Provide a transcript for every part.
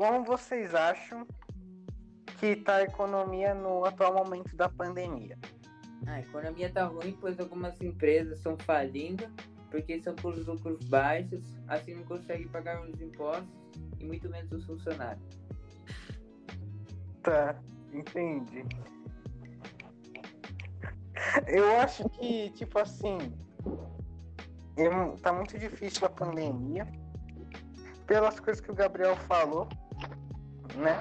como vocês acham que está a economia no atual momento da pandemia? A economia tá ruim, pois algumas empresas estão falindo porque são por lucros baixos, assim não conseguem pagar os impostos e muito menos os funcionários. Tá, entendi. Eu acho que, tipo assim, tá muito difícil a pandemia, pelas coisas que o Gabriel falou, né?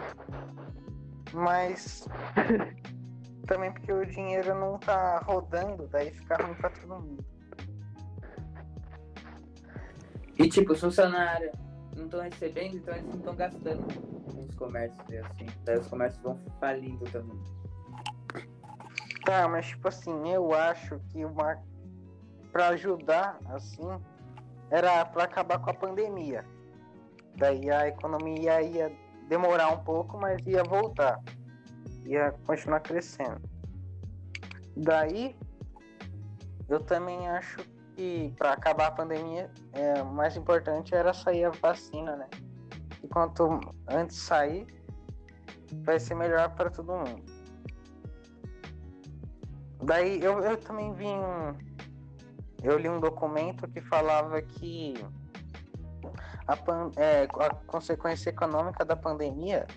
Mas também porque o dinheiro não tá rodando, daí fica ruim pra todo mundo. E tipo, os funcionários não estão recebendo, então eles não estão gastando nos comércios e assim. Daí os comércios vão falindo também. Tá, mas tipo assim, eu acho que uma para ajudar assim era para acabar com a pandemia. Daí a economia ia demorar um pouco, mas ia voltar. Ia continuar crescendo. Daí eu também acho que para acabar a pandemia, é, o mais importante era sair a vacina, né? E quanto antes sair, vai ser melhor para todo mundo. Daí eu, eu também vi um. Eu li um documento que falava que a, pan, é, a consequência econômica da pandemia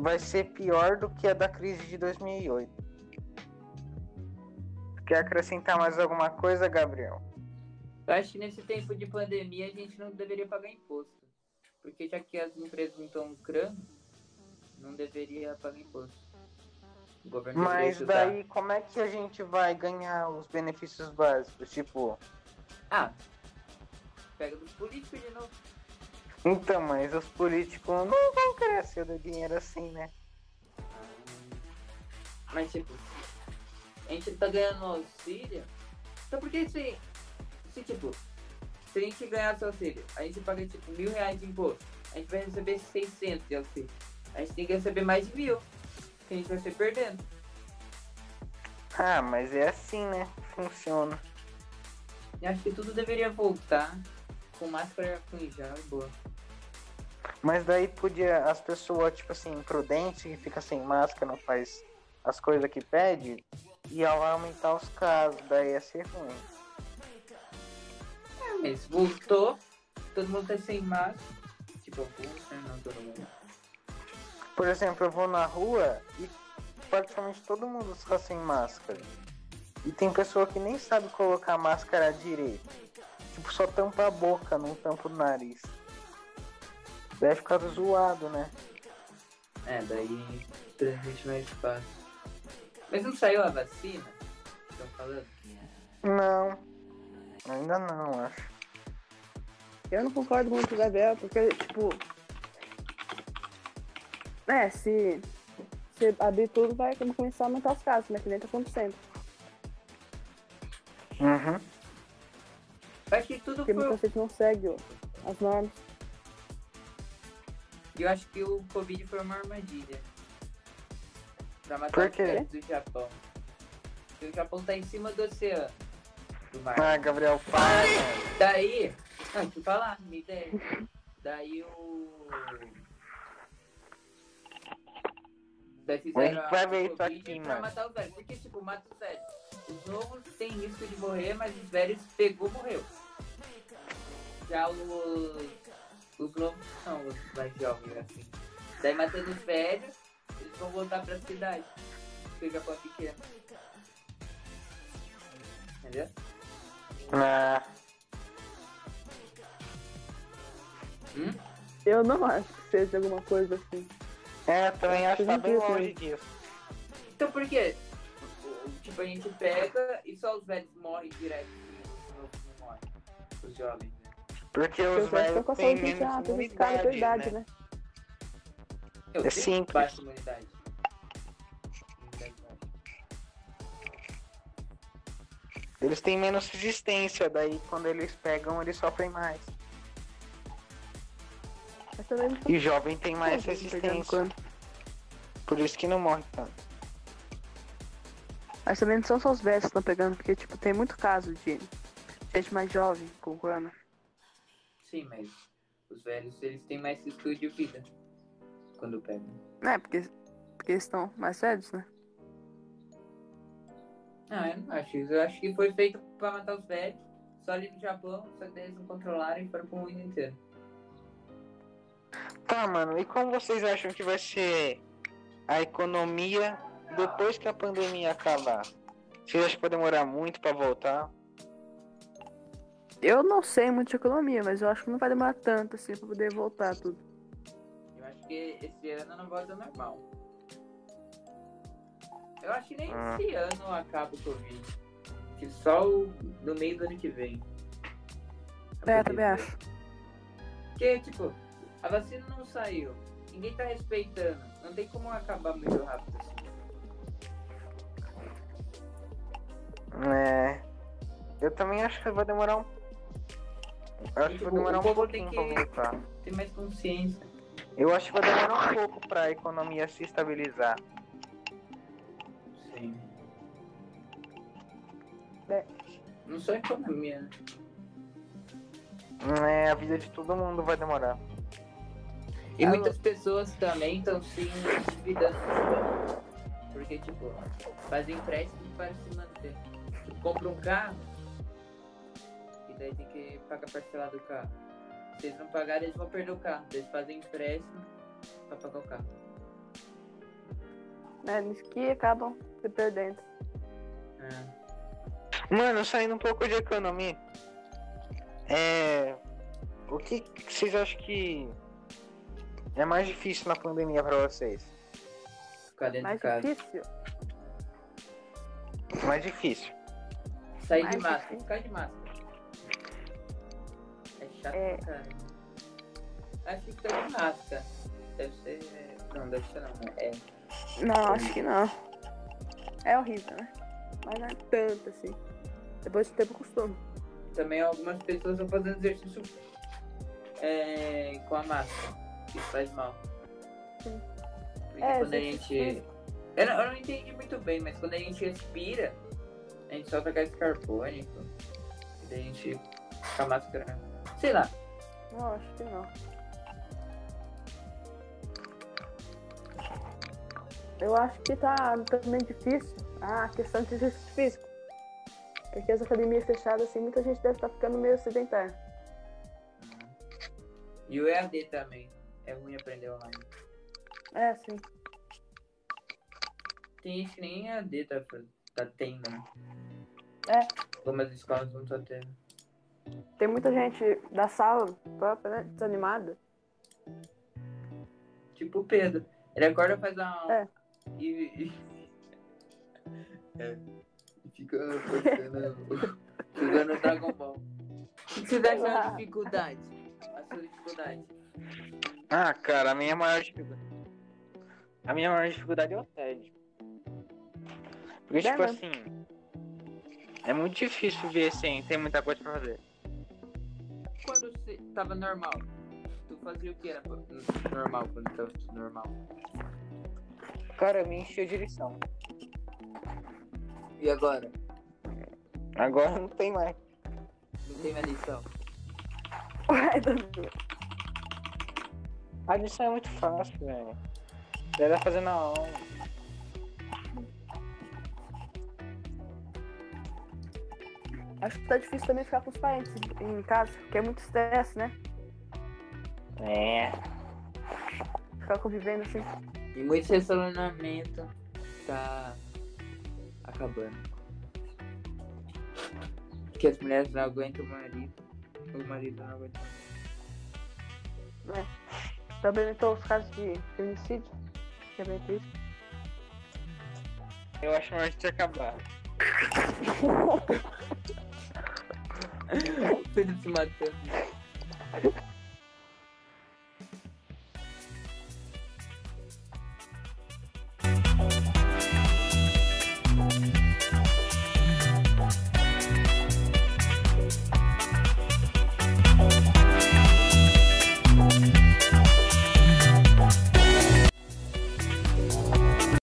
vai ser pior do que a da crise de 2008. Quer acrescentar mais alguma coisa, Gabriel? Eu acho que nesse tempo de pandemia a gente não deveria pagar imposto. Porque já que as empresas não estão lucrando, não deveria pagar imposto. Mas daí como é que a gente vai ganhar os benefícios básicos? Tipo. Ah, pega dos políticos de novo. Então, mas os políticos não vão crescer do dinheiro assim, né? Mas tipo, a gente tá ganhando auxílio. Então por que se, se tipo, se a gente ganhasse auxílio, a gente paga tipo mil reais de imposto, a gente vai receber 600 de auxílio. A gente tem que receber mais de mil, que a gente vai ser perdendo. Ah, mas é assim, né? Funciona. Eu acho que tudo deveria voltar com máscara com gel boa. Mas daí podia as pessoas, tipo assim, imprudentes, que fica sem máscara, não faz as coisas que pede, e ela vai aumentar os casos, daí ia ser ruim. É, mas voltou, todo mundo tá sem máscara. Tipo? Não todo mundo. Por exemplo, eu vou na rua e praticamente todo mundo está sem máscara. E tem pessoa que nem sabe colocar a máscara direito. Tipo, só tampa a boca, não tampa o nariz. Deve ficar zoado, né? É, daí transmite mais fácil. Mas não saiu a vacina? Estão falando? Não. Ainda não, acho. Eu não concordo muito com o Gabriel, porque, tipo. É, se, se abrir tudo, vai começar a aumentar os casos, né? Que nem tá acontecendo. Uhum. Acho que tudo Porque foi... muita gente não segue ó, as normas. Eu acho que o Covid foi uma armadilha. Pra matar Por os quê? velhos do Japão. Porque o Japão tá em cima do oceano. Do mar. Ah, Gabriel, para. Daí. Ah, deixa eu falar, minha ideia. Daí o. Daí fizeram A Covid aqui, pra mano. matar os velhos. Porque, tipo, mata os velhos. Os novos têm risco de morrer, mas os velhos pegou, morreu. Já os. Os novos são os mais jovens, assim. Daí matando os velhos, eles vão voltar pra cidade. O Japão é pequeno. Entendeu? Ah, Hum? Eu não acho que seja alguma coisa assim. é, também acho que tá bem longe disso. Então por quê? Tipo, a gente pega e só os velhos morrem direto e os novos não morrem. Os jovens? Porque os os velhos estão com a idade, imunidade, né? Eu É simples. Baixa imunidade. Eles têm menos resistência, daí quando eles pegam, eles sofrem mais. E jovem tem mais resistência. Por isso que não morre tanto. Mas também não são só os velhos que estão pegando, porque, tipo, tem muito caso de gente mais jovem com corona. Sim, mas Os velhos, eles têm mais risco de vida quando pegam. É, porque, porque estão mais velhos, né? Não, eu não acho isso. Eu acho que foi feito pra matar os velhos, só ali no Japão, só que eles não controlaram e foram pro mundo inteiro. Tá, mano, e como vocês acham que vai ser a economia depois que a pandemia acabar? Vocês acham que vai demorar muito pra voltar? Eu não sei muito de economia, mas eu acho que não vai demorar tanto assim pra poder voltar tudo. Eu acho que esse ano não volta normal. Eu acho que nem Ah. esse ano acaba o Covid. Que só no meio do ano que vem. É, também acho. Porque, tipo, a vacina não saiu. Ninguém tá respeitando. Não tem como acabar muito rápido assim. É. Eu também acho que vai demorar um. Eu acho que vai demorar um pouquinho pra voltar. Tem mais consciência. Eu acho que vai demorar um pouco pra economia se estabilizar. Sim. É. Não só a economia, né? É, a vida de todo mundo vai demorar. E Ah, muitas pessoas também estão se endividando. Porque, tipo, fazem empréstimo para se manter. Tipo, compra um carro e daí tem que pagar parcelado do carro. Se eles não pagarem, eles vão perder o carro. Eles fazem empréstimo para pagar o carro. Né? Nisso que acabam se perdendo. É. Mano, saindo um pouco de economia. É. O que que vocês acham que é mais difícil na pandemia pra vocês? Ficar dentro Mais de casa. difícil. Mais difícil. Sair de Mais máscara. difícil. Ficar de máscara. É chato É. pra caralho. Acho que de máscara. Deve ser. Não, deve ser não. É. Não, acho que não. É horrível, né? Mas não é tanto assim. Depois do tempo costume. Também algumas pessoas estão fazendo exercício é, com a máscara. Isso faz mal. Sim. Porque É, quando a gente. físico. Eu não, eu não entendi muito bem, mas quando a gente respira, a gente solta gás carbônico. E daí a gente. Com a máscara. Sei lá. Não, acho que não. Eu acho que tá também difícil a questão de exercício físico. Porque as academias fechadas, assim, muita gente deve estar ficando meio sedentária. E o EAD também. É ruim aprender online. É, sim. Tem gente que nem EAD tá, tá tendo, né? É. Algumas escolas não estão tendo. Tem muita gente da sala própria, né? Desanimada. Tipo o Pedro. Ele acorda faz a aula. É. E. e... É. E fica postando. jogando Dragon Ball. O que você acha da dificuldade? A sua dificuldade. Ah, cara, a minha maior dificuldade. A minha maior dificuldade é o TED. Porque, É tipo mesmo. assim. É muito difícil ver sem ter muita coisa pra fazer. Tava normal, tu fazia o que era normal quando tava tudo normal? Cara, me enchi de lição. E agora? Agora não tem mais. Não tem mais lição? Ué, Danilo. A lição é muito fácil, velho. Deve fazer na aula. Acho que tá difícil também ficar com os parentes em casa, porque é muito estresse, né? É. Ficar convivendo assim. E muito relacionamento tá acabando. Porque as mulheres não aguentam o marido. O marido não aguenta. Também aumentou os casos de feminicídio, que é bem triste. Eu acho a gente acabar. Pedro se matando.